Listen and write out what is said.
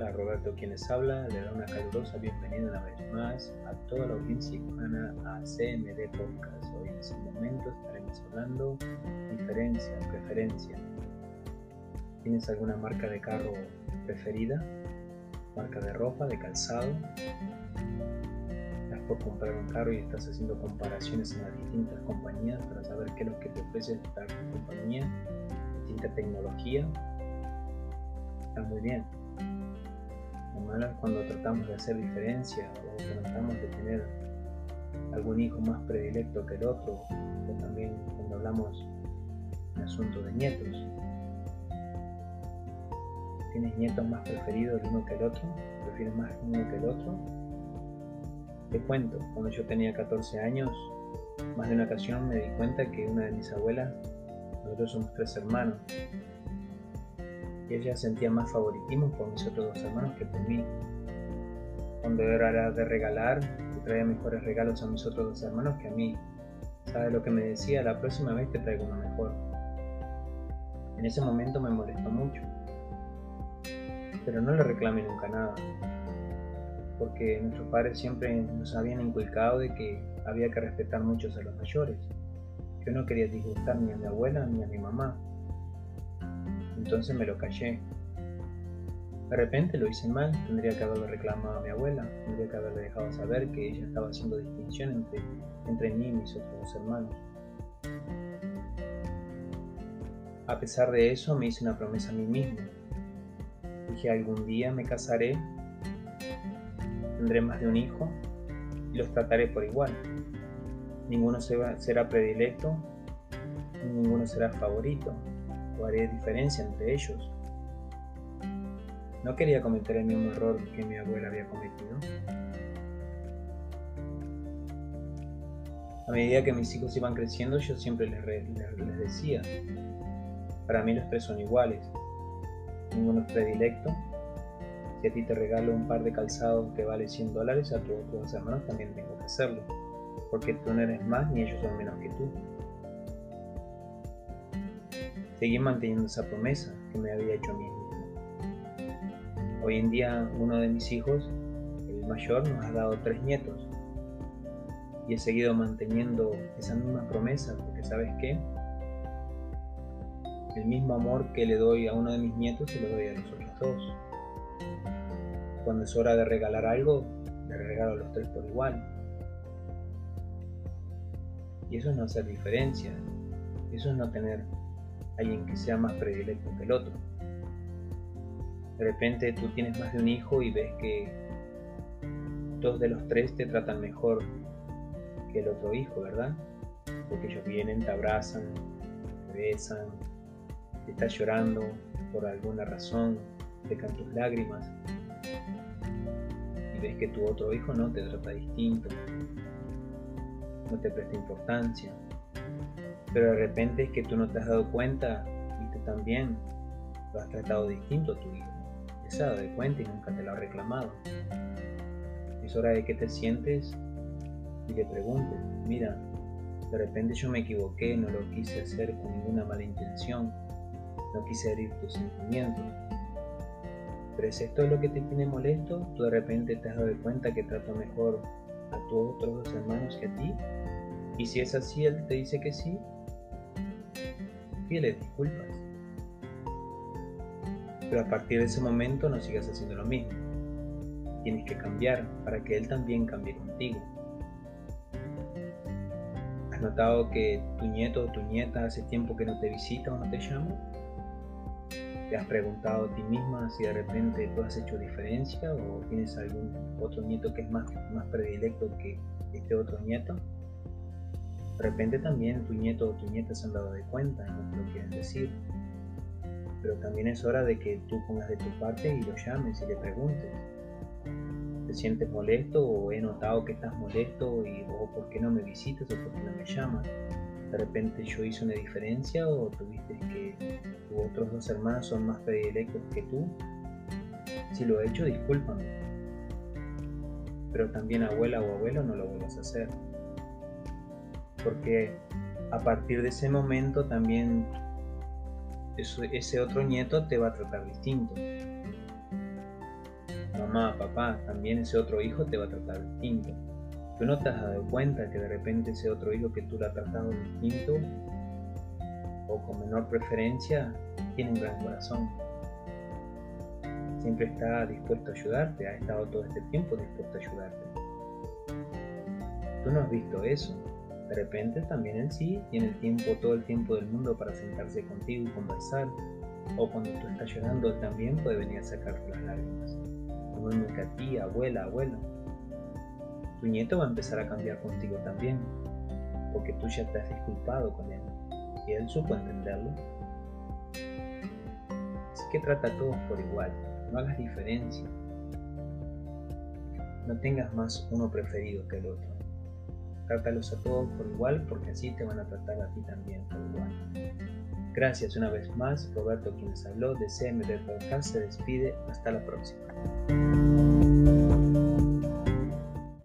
Hola, Roberto quien les habla, le da una calurosa bienvenida una vez más a toda la audiencia hispana a CMD Podcast. Hoy en este momento estaremos hablando diferencia, preferencia. ¿Tienes alguna marca de carro preferida? ¿Marca de ropa, de calzado? ¿Estás por comprar un carro y estás haciendo comparaciones en las distintas compañías para saber qué es lo que te ofrece esta compañía? Distinta tecnología. Está muy bien cuando tratamos de hacer diferencia o tratamos de tener algún hijo más predilecto que el otro, o también cuando hablamos en asunto de nietos. ¿Tienes nietos más preferidos el uno que el otro? ¿Prefieres más uno que el otro? Te cuento, cuando yo tenía 14 años, más de una ocasión me di cuenta que una de mis abuelas, nosotros somos tres hermanos, ella sentía más favoritismo por mis otros dos hermanos que por mí. Cuando era de regalar, traía mejores regalos a mis otros dos hermanos que a mí. ¿Sabes lo que me decía? La próxima vez te traigo uno mejor. En ese momento me molestó mucho. Pero no le reclamé nunca nada. Porque nuestros padres siempre nos habían inculcado de que había que respetar mucho a los mayores. Yo no quería disgustar ni a mi abuela ni a mi mamá entonces me lo callé. De repente lo hice mal, tendría que haberle reclamado a mi abuela, tendría que haberle dejado saber que ella estaba haciendo distinción entre, entre mí y mis otros hermanos. A pesar de eso, me hice una promesa a mí mismo. Dije, algún día me casaré, tendré más de un hijo y los trataré por igual. Ninguno será predilecto, ninguno será favorito, haré diferencia entre ellos. No quería cometer el mismo error que mi abuela había cometido. A medida que mis hijos iban creciendo, yo siempre les, decía, para mí los tres son iguales, ninguno es predilecto. Si a ti te regalo un par de calzados que vale 100 dólares, a tus otros hermanos también tengo que hacerlo, porque tú no eres más ni ellos son menos que tú. Seguí manteniendo esa promesa que me había hecho a mí mismo. Hoy en día uno de mis hijos, el mayor, nos ha dado tres nietos. Y he seguido manteniendo esa misma promesa porque sabes qué? El mismo amor que le doy a uno de mis nietos se lo doy a los otros dos. Cuando es hora de regalar algo, le regalo a los tres por igual. Y eso es no hacer diferencia. Eso es no tener alguien que sea más predilecto que el otro. De repente tú tienes más de un hijo y ves que dos de los tres te tratan mejor que el otro hijo, ¿verdad? Porque ellos vienen, te abrazan, te besan, te estás llorando por alguna razón, secan tus lágrimas y ves que tu otro hijo no te trata distinto, no te presta importancia, pero de repente es que tú no te has dado cuenta y tú también lo has tratado distinto a tu hijo. Te has dado cuenta y nunca te lo ha reclamado. Es hora de que te sientes y le preguntes, mira, de repente yo me equivoqué, no lo quise hacer con ninguna mala intención, no quise herir tus sentimientos. Pero es esto lo que te tiene molesto, tú de repente te has dado cuenta que trato mejor a tus otros dos hermanos que a ti. Y si es así, él te dice que sí, pídele disculpas. Pero a partir de ese momento no sigas haciendo lo mismo. Tienes que cambiar para que él también cambie contigo. ¿Has notado que tu nieto o tu nieta hace tiempo que no te visita o no te llama? ¿Te has preguntado a ti misma si de repente tú has hecho diferencia o tienes algún otro nieto que es más, más predilecto que este otro nieto? De repente también tu nieto o tu nieta se han dado de cuenta y no te lo quieren decir. Pero también es hora de que tú pongas de tu parte y lo llames y le preguntes. ¿Te sientes molesto o he notado que estás molesto y o por qué no me visitas o por qué no me llamas? De repente yo hice una diferencia o tuviste que tus otros dos hermanos son más predilectos que tú. Si lo he hecho, discúlpame. Pero también abuela o abuelo no lo vuelvas a hacer porque a partir de ese momento también ese otro nieto te va a tratar distinto. mamá, papá, también ese otro hijo te va a tratar distinto. ¿Tú no te has dado cuenta que de repente ese otro hijo que tú lo has tratado distinto o con menor preferencia tiene un gran corazón? Siempre está dispuesto a ayudarte, ha estado todo este tiempo dispuesto a ayudarte. Tú no has visto eso. De repente también él sí tiene el tiempo, todo el tiempo del mundo para sentarse contigo y conversar. O cuando tú estás llorando, también puede venir a sacarte las lágrimas. Que a ti, abuela, abuelo. Tu nieto va a empezar a cambiar contigo también, porque tú ya te has disculpado con él y él supo entenderlo. Así que trata a todos por igual, no hagas diferencia. No tengas más uno preferido que el otro. Trátalos a todos por igual porque así te van a tratar a ti también por igual. Gracias una vez más, Roberto quien les habló de CMD Podcast se despide, hasta la próxima.